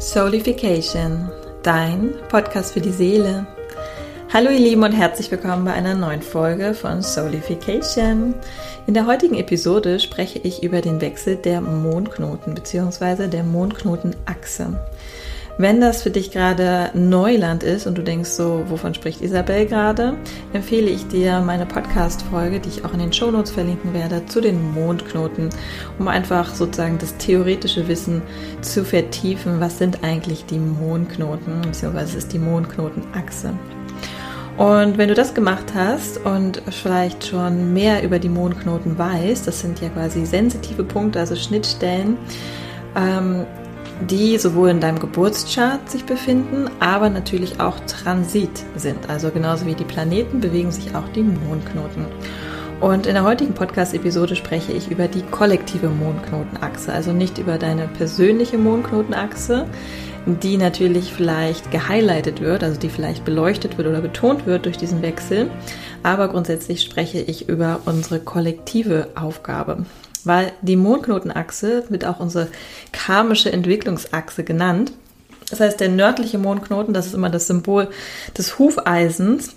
Soulification, dein Podcast für die Seele. Hallo ihr Lieben und herzlich willkommen bei einer neuen Folge von Soulification. In der heutigen Episode spreche ich über den Wechsel der Mondknoten bzw. der Mondknotenachse. Wenn das für dich gerade Neuland ist und du denkst so, wovon spricht Isabel gerade, empfehle ich dir meine Podcast-Folge, die ich auch in den Shownotes verlinken werde, zu den Mondknoten, um einfach sozusagen das theoretische Wissen zu vertiefen. Was sind eigentlich die Mondknoten, beziehungsweise ist die Mondknotenachse? Und wenn du das gemacht hast und vielleicht schon mehr über die Mondknoten weißt, das sind ja quasi sensitive Punkte, also Schnittstellen, ähm, die sowohl in deinem Geburtschart sich befinden, aber natürlich auch Transit sind. Also genauso wie die Planeten bewegen sich auch die Mondknoten. Und in der heutigen Podcast-Episode spreche ich über die kollektive Mondknotenachse, also nicht über deine persönliche Mondknotenachse, die natürlich vielleicht gehighlightet wird, also die vielleicht beleuchtet wird oder betont wird durch diesen Wechsel. Aber grundsätzlich spreche ich über unsere kollektive Aufgabe weil die Mondknotenachse wird auch unsere karmische Entwicklungsachse genannt. Das heißt, der nördliche Mondknoten, das ist immer das Symbol des Hufeisens.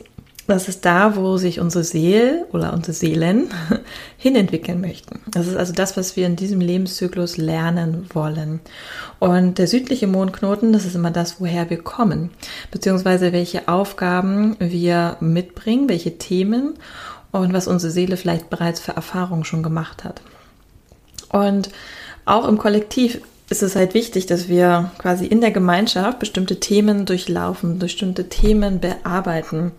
Das ist da, wo sich unsere Seele oder unsere Seelen hinentwickeln möchten. Das ist also das, was wir in diesem Lebenszyklus lernen wollen. Und der südliche Mondknoten, das ist immer das, woher wir kommen, beziehungsweise welche Aufgaben wir mitbringen, welche Themen und was unsere Seele vielleicht bereits für Erfahrungen schon gemacht hat. Und auch im Kollektiv ist es halt wichtig, dass wir quasi in der Gemeinschaft bestimmte Themen durchlaufen, bestimmte Themen bearbeiten.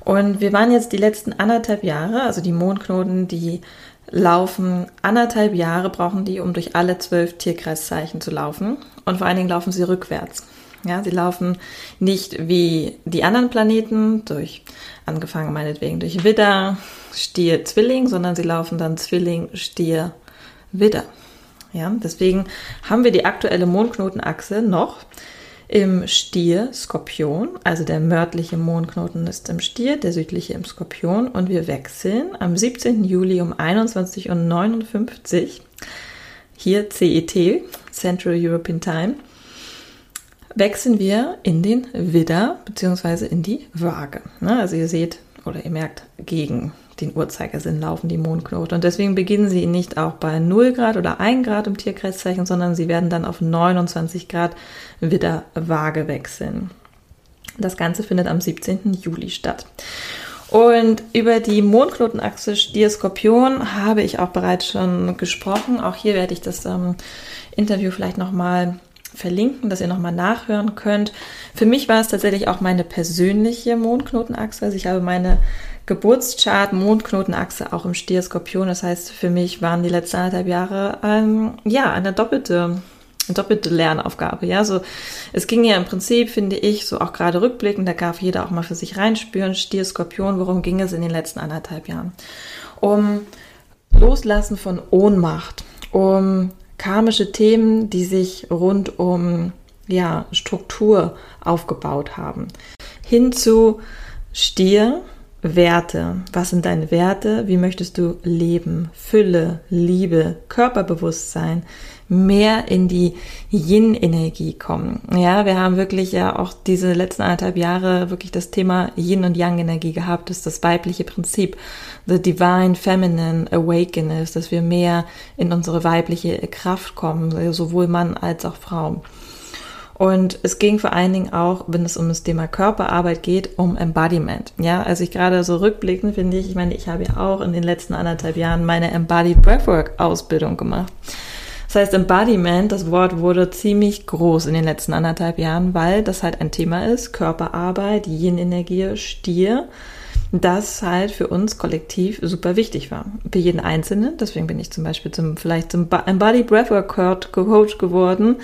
Und wir waren jetzt die letzten anderthalb Jahre, also die Mondknoten, die laufen anderthalb Jahre, brauchen die, um durch alle zwölf Tierkreiszeichen zu laufen. Und vor allen Dingen laufen sie rückwärts. Ja, sie laufen nicht wie die anderen Planeten durch, angefangen meinetwegen durch Widder, Stier, Zwilling, sondern sie laufen dann Zwilling, Stier, Widder. Ja, deswegen haben wir die aktuelle Mondknotenachse noch im Stier Skorpion, also der nördliche Mondknoten ist im Stier, der südliche im Skorpion und wir wechseln am 17. Juli um 21.59 Uhr hier CET, Central European Time, wechseln wir in den Widder bzw. in die Waage. Ne, also ihr seht oder ihr merkt gegen den Uhrzeigersinn laufen, die Mondknoten. Und deswegen beginnen sie nicht auch bei 0 Grad oder 1 Grad im Tierkreiszeichen, sondern sie werden dann auf 29 Grad wieder Waage wechseln. Das Ganze findet am 17. Juli statt. Und über die Mondknotenachse Stier-Skorpion habe ich auch bereits schon gesprochen. Auch hier werde ich das ähm, Interview vielleicht nochmal verlinken, dass ihr nochmal nachhören könnt. Für mich war es tatsächlich auch meine persönliche Mondknotenachse. Also ich habe meine Geburtschart, Mondknotenachse auch im Stier Skorpion. Das heißt, für mich waren die letzten anderthalb Jahre ähm, ja eine doppelte eine doppelte Lernaufgabe. Ja, so es ging ja im Prinzip, finde ich, so auch gerade rückblickend, da darf jeder auch mal für sich reinspüren. Stier, Skorpion, worum ging es in den letzten anderthalb Jahren? Um Loslassen von Ohnmacht, um karmische Themen, die sich rund um ja, Struktur aufgebaut haben. Hin zu Stier, Werte. Was sind deine Werte? Wie möchtest du leben? Fülle, Liebe, Körperbewusstsein, mehr in die Yin-Energie kommen. Ja, wir haben wirklich ja auch diese letzten anderthalb Jahre wirklich das Thema Yin und Yang-Energie gehabt. Das ist das weibliche Prinzip. The Divine Feminine Awakeness, dass wir mehr in unsere weibliche Kraft kommen, sowohl Mann als auch Frau. Und es ging vor allen Dingen auch, wenn es um das Thema Körperarbeit geht, um Embodiment. Ja, also ich gerade so rückblickend finde ich, ich meine, ich habe ja auch in den letzten anderthalb Jahren meine Embodied Breathwork Ausbildung gemacht. Das heißt, Embodiment, das Wort wurde ziemlich groß in den letzten anderthalb Jahren, weil das halt ein Thema ist, Körperarbeit, Yin-Energie, Stier das halt für uns kollektiv super wichtig war. Für jeden Einzelnen. Deswegen bin ich zum Beispiel zum, vielleicht zum Body Breathwork Coach geworden.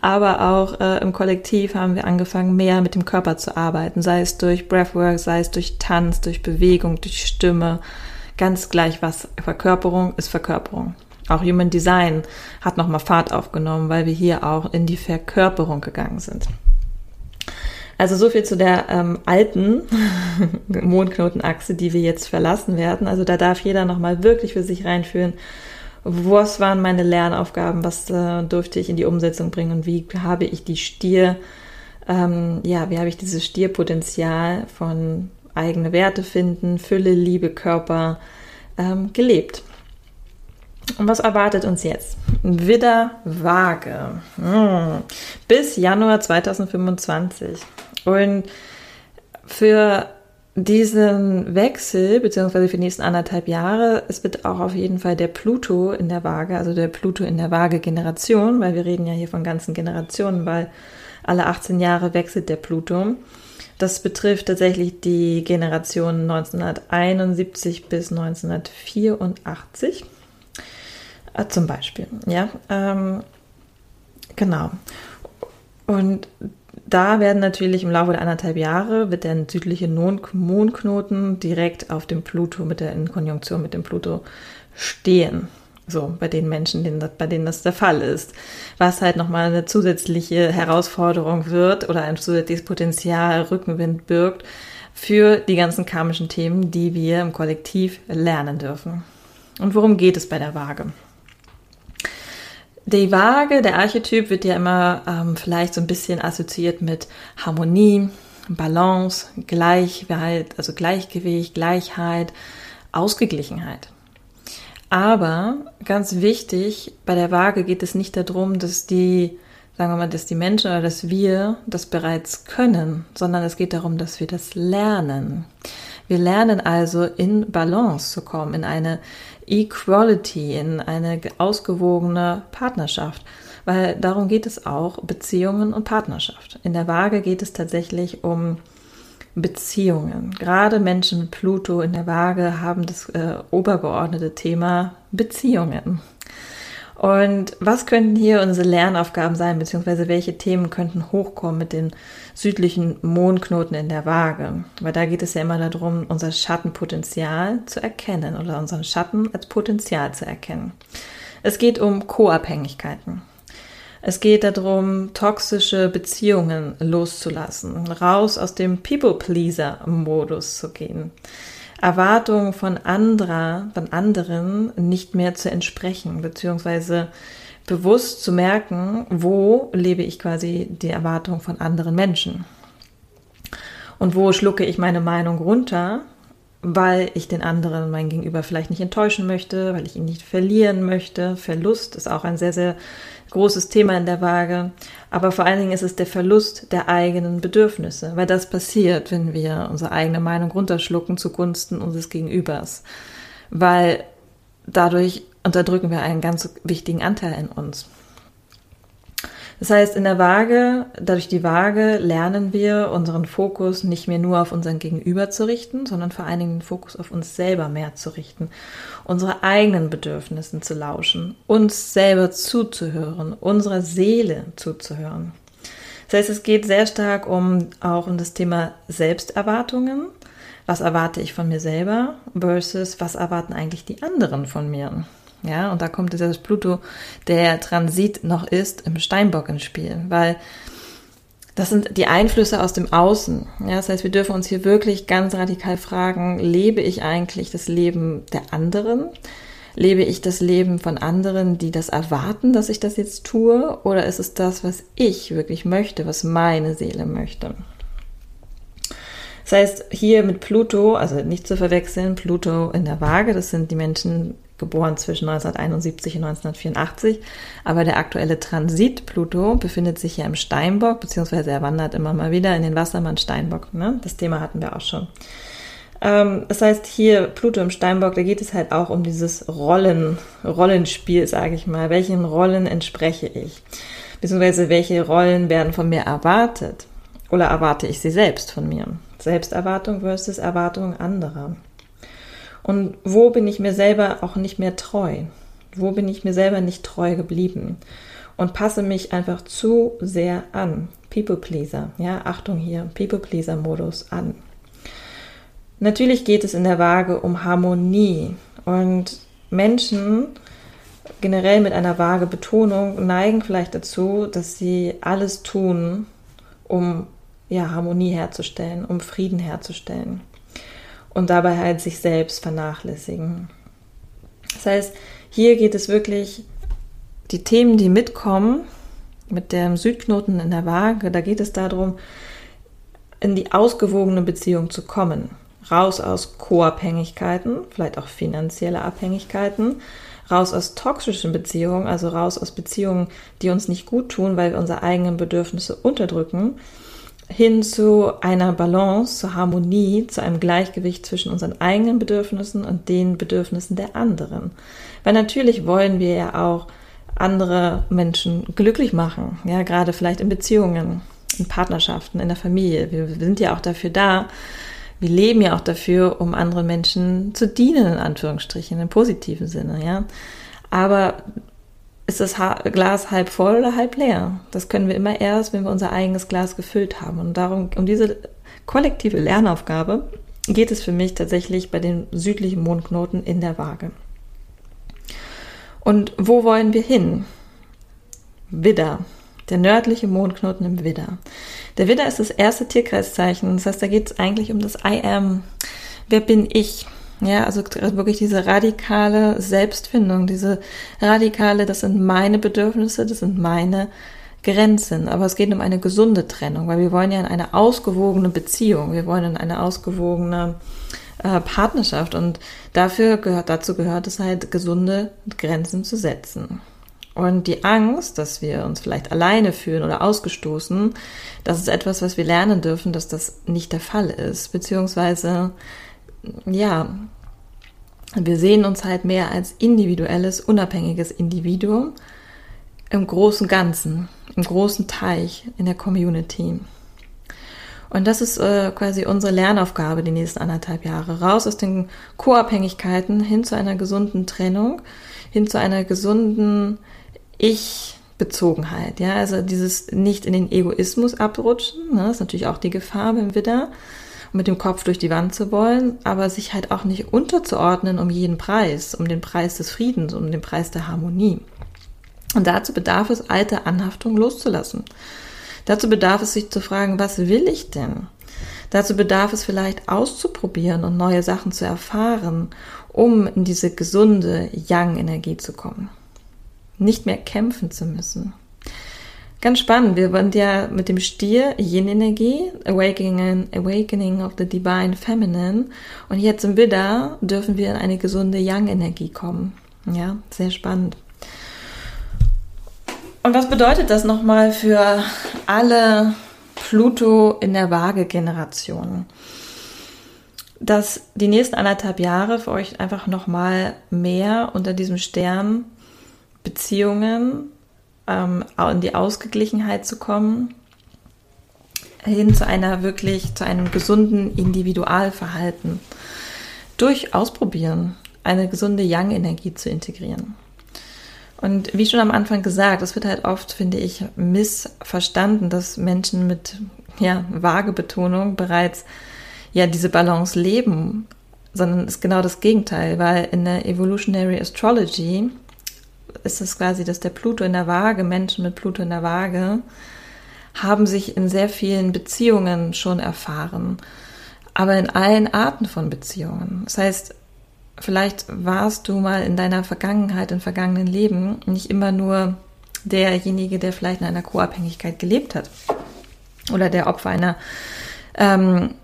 Aber auch äh, im Kollektiv haben wir angefangen, mehr mit dem Körper zu arbeiten. Sei es durch Breathwork, sei es durch Tanz, durch Bewegung, durch Stimme. Ganz gleich was. Verkörperung ist Verkörperung. Auch Human Design hat nochmal Fahrt aufgenommen, weil wir hier auch in die Verkörperung gegangen sind. Also so viel zu der ähm, alten Mondknotenachse, die wir jetzt verlassen werden. Also da darf jeder nochmal wirklich für sich reinführen, was waren meine Lernaufgaben, was äh, durfte ich in die Umsetzung bringen und wie habe ich die Stier, ähm, ja, wie habe ich dieses Stierpotenzial von eigene Werte finden, Fülle, Liebe, Körper ähm, gelebt. Und was erwartet uns jetzt? Widder Waage. Hm. Bis Januar 2025. Und für diesen Wechsel, beziehungsweise für die nächsten anderthalb Jahre, es wird auch auf jeden Fall der Pluto in der Waage, also der Pluto in der Waage-Generation, weil wir reden ja hier von ganzen Generationen, weil alle 18 Jahre wechselt der Pluto. Das betrifft tatsächlich die Generation 1971 bis 1984. Äh, zum Beispiel, ja. Ähm, genau. Und da werden natürlich im Laufe der anderthalb Jahre wird der südliche Mondknoten direkt auf dem Pluto mit der in Konjunktion mit dem Pluto stehen. So, bei den Menschen, denen das, bei denen das der Fall ist. Was halt nochmal eine zusätzliche Herausforderung wird oder ein zusätzliches Potenzial Rückenwind birgt für die ganzen karmischen Themen, die wir im Kollektiv lernen dürfen. Und worum geht es bei der Waage? Die Waage, der Archetyp wird ja immer ähm, vielleicht so ein bisschen assoziiert mit Harmonie, Balance, Gleichheit, also Gleichgewicht, Gleichheit, Ausgeglichenheit. Aber ganz wichtig, bei der Waage geht es nicht darum, dass die, sagen wir mal, dass die Menschen oder dass wir das bereits können, sondern es geht darum, dass wir das lernen. Wir lernen also in Balance zu kommen, in eine Equality, in eine ausgewogene Partnerschaft. Weil darum geht es auch, Beziehungen und Partnerschaft. In der Waage geht es tatsächlich um Beziehungen. Gerade Menschen mit Pluto in der Waage haben das äh, obergeordnete Thema Beziehungen. Und was könnten hier unsere Lernaufgaben sein, beziehungsweise welche Themen könnten hochkommen mit den südlichen Mondknoten in der Waage? Weil da geht es ja immer darum, unser Schattenpotenzial zu erkennen oder unseren Schatten als Potenzial zu erkennen. Es geht um Co-Abhängigkeiten. Es geht darum, toxische Beziehungen loszulassen, raus aus dem People-Pleaser-Modus zu gehen. Erwartungen von anderer, von anderen nicht mehr zu entsprechen, beziehungsweise bewusst zu merken, wo lebe ich quasi die Erwartung von anderen Menschen. Und wo schlucke ich meine Meinung runter, weil ich den anderen, mein Gegenüber vielleicht nicht enttäuschen möchte, weil ich ihn nicht verlieren möchte. Verlust ist auch ein sehr, sehr großes Thema in der Waage. Aber vor allen Dingen ist es der Verlust der eigenen Bedürfnisse, weil das passiert, wenn wir unsere eigene Meinung runterschlucken zugunsten unseres Gegenübers. Weil dadurch unterdrücken wir einen ganz wichtigen Anteil in uns. Das heißt, in der Waage, dadurch die Waage, lernen wir unseren Fokus nicht mehr nur auf unseren Gegenüber zu richten, sondern vor allen Dingen den Fokus auf uns selber mehr zu richten, unsere eigenen Bedürfnissen zu lauschen, uns selber zuzuhören, unserer Seele zuzuhören. Das heißt, es geht sehr stark um auch um das Thema Selbsterwartungen. Was erwarte ich von mir selber versus was erwarten eigentlich die anderen von mir? Ja, und da kommt dieses Pluto, der Transit noch ist, im Steinbock ins Spiel, weil das sind die Einflüsse aus dem Außen. Ja, das heißt, wir dürfen uns hier wirklich ganz radikal fragen, lebe ich eigentlich das Leben der anderen? Lebe ich das Leben von anderen, die das erwarten, dass ich das jetzt tue? Oder ist es das, was ich wirklich möchte, was meine Seele möchte? Das heißt, hier mit Pluto, also nicht zu verwechseln, Pluto in der Waage, das sind die Menschen, geboren zwischen 1971 und 1984. Aber der aktuelle Transit Pluto befindet sich ja im Steinbock, beziehungsweise er wandert immer mal wieder in den Wassermann Steinbock. Ne? Das Thema hatten wir auch schon. Ähm, das heißt, hier Pluto im Steinbock, da geht es halt auch um dieses Rollen, Rollenspiel, sage ich mal. Welchen Rollen entspreche ich? Beziehungsweise welche Rollen werden von mir erwartet? Oder erwarte ich sie selbst von mir? Selbsterwartung versus Erwartung anderer. Und wo bin ich mir selber auch nicht mehr treu? Wo bin ich mir selber nicht treu geblieben? Und passe mich einfach zu sehr an. People Pleaser, ja, Achtung hier, People Pleaser Modus an. Natürlich geht es in der Waage um Harmonie und Menschen generell mit einer vage Betonung neigen vielleicht dazu, dass sie alles tun, um ja, Harmonie herzustellen, um Frieden herzustellen und dabei halt sich selbst vernachlässigen. Das heißt, hier geht es wirklich, die Themen, die mitkommen, mit dem Südknoten in der Waage, da geht es darum, in die ausgewogene Beziehung zu kommen. Raus aus Co-Abhängigkeiten, vielleicht auch finanzielle Abhängigkeiten, raus aus toxischen Beziehungen, also raus aus Beziehungen, die uns nicht gut tun, weil wir unsere eigenen Bedürfnisse unterdrücken, hin zu einer Balance, zur Harmonie, zu einem Gleichgewicht zwischen unseren eigenen Bedürfnissen und den Bedürfnissen der anderen. Weil natürlich wollen wir ja auch andere Menschen glücklich machen, ja, gerade vielleicht in Beziehungen, in Partnerschaften, in der Familie. Wir sind ja auch dafür da, wir leben ja auch dafür, um anderen Menschen zu dienen, in Anführungsstrichen, im positiven Sinne, ja. Aber ist das Glas halb voll oder halb leer? Das können wir immer erst, wenn wir unser eigenes Glas gefüllt haben. Und darum, um diese kollektive Lernaufgabe geht es für mich tatsächlich bei den südlichen Mondknoten in der Waage. Und wo wollen wir hin? Widder, der nördliche Mondknoten im Widder. Der Widder ist das erste Tierkreiszeichen. Das heißt, da geht es eigentlich um das I am. Wer bin ich? Ja, also wirklich diese radikale Selbstfindung, diese radikale, das sind meine Bedürfnisse, das sind meine Grenzen. Aber es geht um eine gesunde Trennung, weil wir wollen ja in eine ausgewogene Beziehung, wir wollen in eine ausgewogene äh, Partnerschaft und dafür gehört, dazu gehört es halt, gesunde Grenzen zu setzen. Und die Angst, dass wir uns vielleicht alleine fühlen oder ausgestoßen, das ist etwas, was wir lernen dürfen, dass das nicht der Fall ist. Beziehungsweise, ja, wir sehen uns halt mehr als individuelles, unabhängiges Individuum im großen Ganzen, im großen Teich in der Community. Und das ist äh, quasi unsere Lernaufgabe die nächsten anderthalb Jahre. Raus aus den Co-Abhängigkeiten hin zu einer gesunden Trennung, hin zu einer gesunden Ich-Bezogenheit. Ja, also dieses nicht in den Egoismus abrutschen, ne, ist natürlich auch die Gefahr beim Widder, mit dem Kopf durch die Wand zu wollen, aber sich halt auch nicht unterzuordnen um jeden Preis, um den Preis des Friedens, um den Preis der Harmonie. Und dazu bedarf es, alte Anhaftung loszulassen. Dazu bedarf es, sich zu fragen, was will ich denn? Dazu bedarf es vielleicht auszuprobieren und neue Sachen zu erfahren, um in diese gesunde Yang-Energie zu kommen. Nicht mehr kämpfen zu müssen. Ganz spannend, wir waren ja mit dem Stier Yin-Energie, Awakening, Awakening of the Divine Feminine und jetzt im Widder dürfen wir in eine gesunde Yang-Energie kommen. Ja, sehr spannend. Und was bedeutet das nochmal für alle Pluto in der Waage-Generation? Dass die nächsten anderthalb Jahre für euch einfach nochmal mehr unter diesem Stern Beziehungen ähm, in die Ausgeglichenheit zu kommen, hin zu einer wirklich, zu einem gesunden Individualverhalten. Durch Ausprobieren eine gesunde Yang-Energie zu integrieren. Und wie schon am Anfang gesagt, es wird halt oft, finde ich, missverstanden, dass Menschen mit ja, vage Betonung bereits ja diese Balance leben, sondern ist genau das Gegenteil, weil in der Evolutionary Astrology ist es quasi, dass der Pluto in der Waage, Menschen mit Pluto in der Waage, haben sich in sehr vielen Beziehungen schon erfahren, aber in allen Arten von Beziehungen. Das heißt, vielleicht warst du mal in deiner Vergangenheit, in vergangenen Leben nicht immer nur derjenige, der vielleicht in einer Co-Abhängigkeit gelebt hat oder der Opfer einer ähm,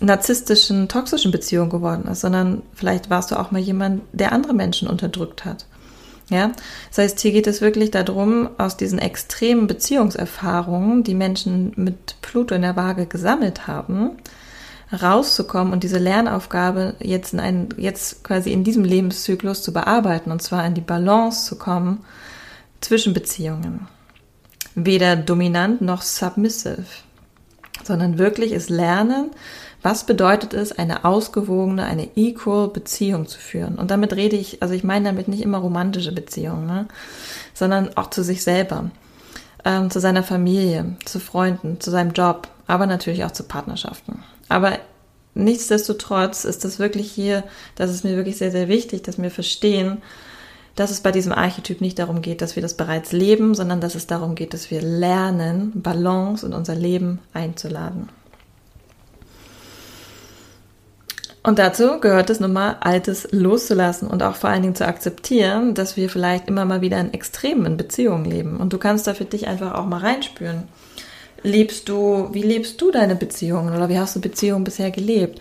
narzisstischen, toxischen Beziehung geworden ist, sondern vielleicht warst du auch mal jemand, der andere Menschen unterdrückt hat. Ja, das heißt, hier geht es wirklich darum, aus diesen extremen Beziehungserfahrungen, die Menschen mit Pluto in der Waage gesammelt haben, rauszukommen und diese Lernaufgabe jetzt in einen, jetzt quasi in diesem Lebenszyklus zu bearbeiten und zwar in die Balance zu kommen zwischen Beziehungen. Weder dominant noch submissive, sondern wirklich es lernen, was bedeutet es, eine ausgewogene, eine equal Beziehung zu führen. Und damit rede ich, also ich meine damit nicht immer romantische Beziehungen, ne? sondern auch zu sich selber, ähm, zu seiner Familie, zu Freunden, zu seinem Job, aber natürlich auch zu Partnerschaften. Aber nichtsdestotrotz ist das wirklich hier, das ist mir wirklich sehr, sehr wichtig, dass wir verstehen, dass es bei diesem Archetyp nicht darum geht, dass wir das bereits leben, sondern dass es darum geht, dass wir lernen, Balance in unser Leben einzuladen. Und dazu gehört es nun mal, Altes loszulassen und auch vor allen Dingen zu akzeptieren, dass wir vielleicht immer mal wieder in extremen Beziehungen leben. Und du kannst da für dich einfach auch mal reinspüren. Lebst du, wie lebst du deine Beziehungen oder wie hast du Beziehungen bisher gelebt?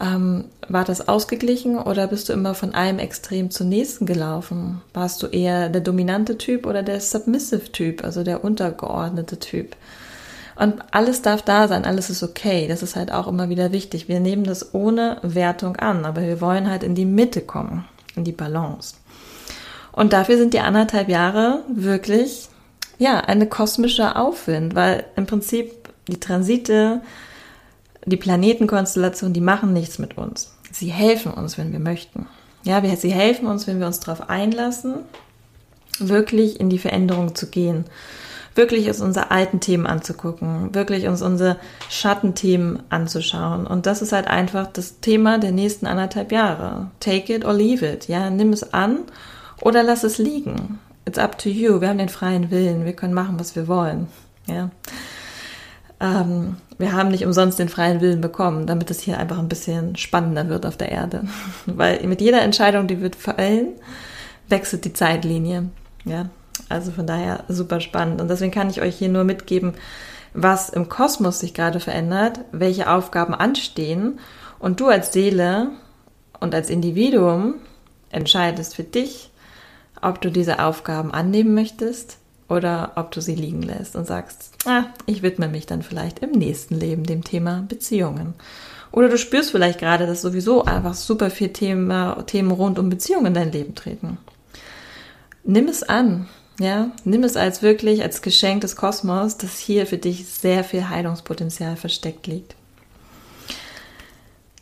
Ähm, war das ausgeglichen oder bist du immer von einem Extrem zum nächsten gelaufen? Warst du eher der dominante Typ oder der submissive Typ, also der untergeordnete Typ? Und alles darf da sein, alles ist okay. Das ist halt auch immer wieder wichtig. Wir nehmen das ohne Wertung an, aber wir wollen halt in die Mitte kommen, in die Balance. Und dafür sind die anderthalb Jahre wirklich, ja, eine kosmische Aufwind, weil im Prinzip die Transite, die Planetenkonstellation, die machen nichts mit uns. Sie helfen uns, wenn wir möchten. Ja, sie helfen uns, wenn wir uns darauf einlassen, wirklich in die Veränderung zu gehen wirklich uns unsere alten Themen anzugucken, wirklich uns unsere Schattenthemen anzuschauen. Und das ist halt einfach das Thema der nächsten anderthalb Jahre. Take it or leave it. Ja, nimm es an oder lass es liegen. It's up to you. Wir haben den freien Willen. Wir können machen, was wir wollen. Ja. Ähm, wir haben nicht umsonst den freien Willen bekommen, damit es hier einfach ein bisschen spannender wird auf der Erde. Weil mit jeder Entscheidung, die wir fällen, wechselt die Zeitlinie. Ja, also von daher super spannend. Und deswegen kann ich euch hier nur mitgeben, was im Kosmos sich gerade verändert, welche Aufgaben anstehen. Und du als Seele und als Individuum entscheidest für dich, ob du diese Aufgaben annehmen möchtest oder ob du sie liegen lässt und sagst, ah, ich widme mich dann vielleicht im nächsten Leben dem Thema Beziehungen. Oder du spürst vielleicht gerade, dass sowieso einfach super viel Thema, Themen rund um Beziehungen in dein Leben treten. Nimm es an, ja, nimm es als wirklich als Geschenk des Kosmos, dass hier für dich sehr viel Heilungspotenzial versteckt liegt.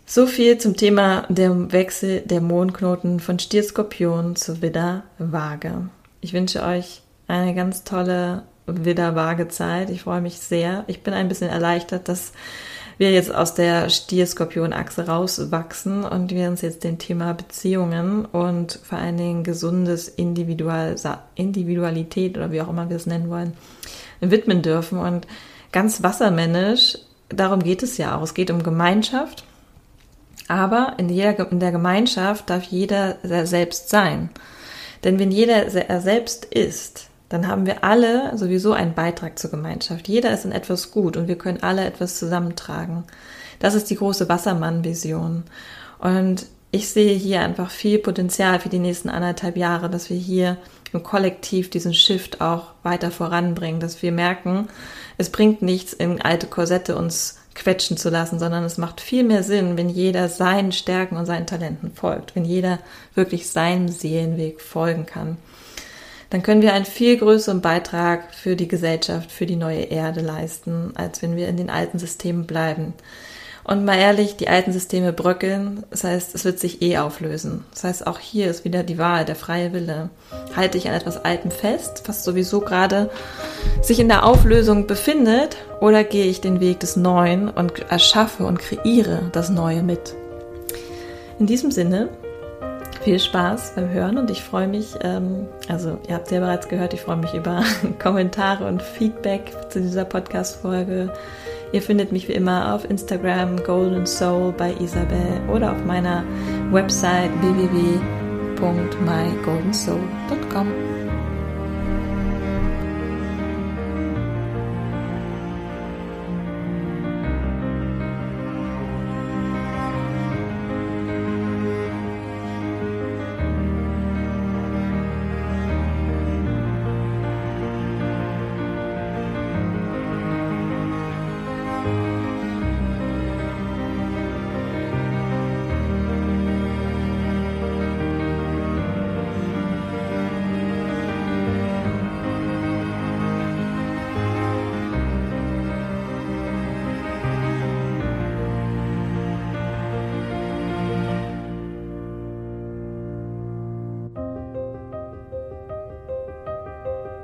So viel zum Thema der Wechsel der Mondknoten von Stier-Skorpion zu Widder-Waage. Ich wünsche euch eine ganz tolle Widder-Waage-Zeit. Ich freue mich sehr. Ich bin ein bisschen erleichtert, dass wir jetzt aus der Stier-Skorpion-Achse rauswachsen und wir uns jetzt dem Thema Beziehungen und vor allen Dingen gesundes Individual Individualität oder wie auch immer wir es nennen wollen, widmen dürfen. Und ganz wassermännisch, darum geht es ja auch. Es geht um Gemeinschaft. Aber in, jeder, in der Gemeinschaft darf jeder selbst sein. Denn wenn jeder er selbst ist, dann haben wir alle sowieso einen Beitrag zur Gemeinschaft. Jeder ist in etwas gut und wir können alle etwas zusammentragen. Das ist die große Wassermann-Vision. Und ich sehe hier einfach viel Potenzial für die nächsten anderthalb Jahre, dass wir hier im Kollektiv diesen Shift auch weiter voranbringen, dass wir merken, es bringt nichts, in alte Korsette uns quetschen zu lassen, sondern es macht viel mehr Sinn, wenn jeder seinen Stärken und seinen Talenten folgt, wenn jeder wirklich seinem Seelenweg folgen kann dann können wir einen viel größeren Beitrag für die Gesellschaft, für die neue Erde leisten, als wenn wir in den alten Systemen bleiben. Und mal ehrlich, die alten Systeme bröckeln, das heißt, es wird sich eh auflösen. Das heißt, auch hier ist wieder die Wahl, der freie Wille. Halte ich an etwas Altem fest, was sowieso gerade sich in der Auflösung befindet, oder gehe ich den Weg des Neuen und erschaffe und kreiere das Neue mit? In diesem Sinne viel Spaß beim Hören und ich freue mich, ähm, also ihr habt ja bereits gehört, ich freue mich über Kommentare und Feedback zu dieser Podcast-Folge. Ihr findet mich wie immer auf Instagram Golden Soul bei Isabel oder auf meiner Website www.mygoldensoul.com.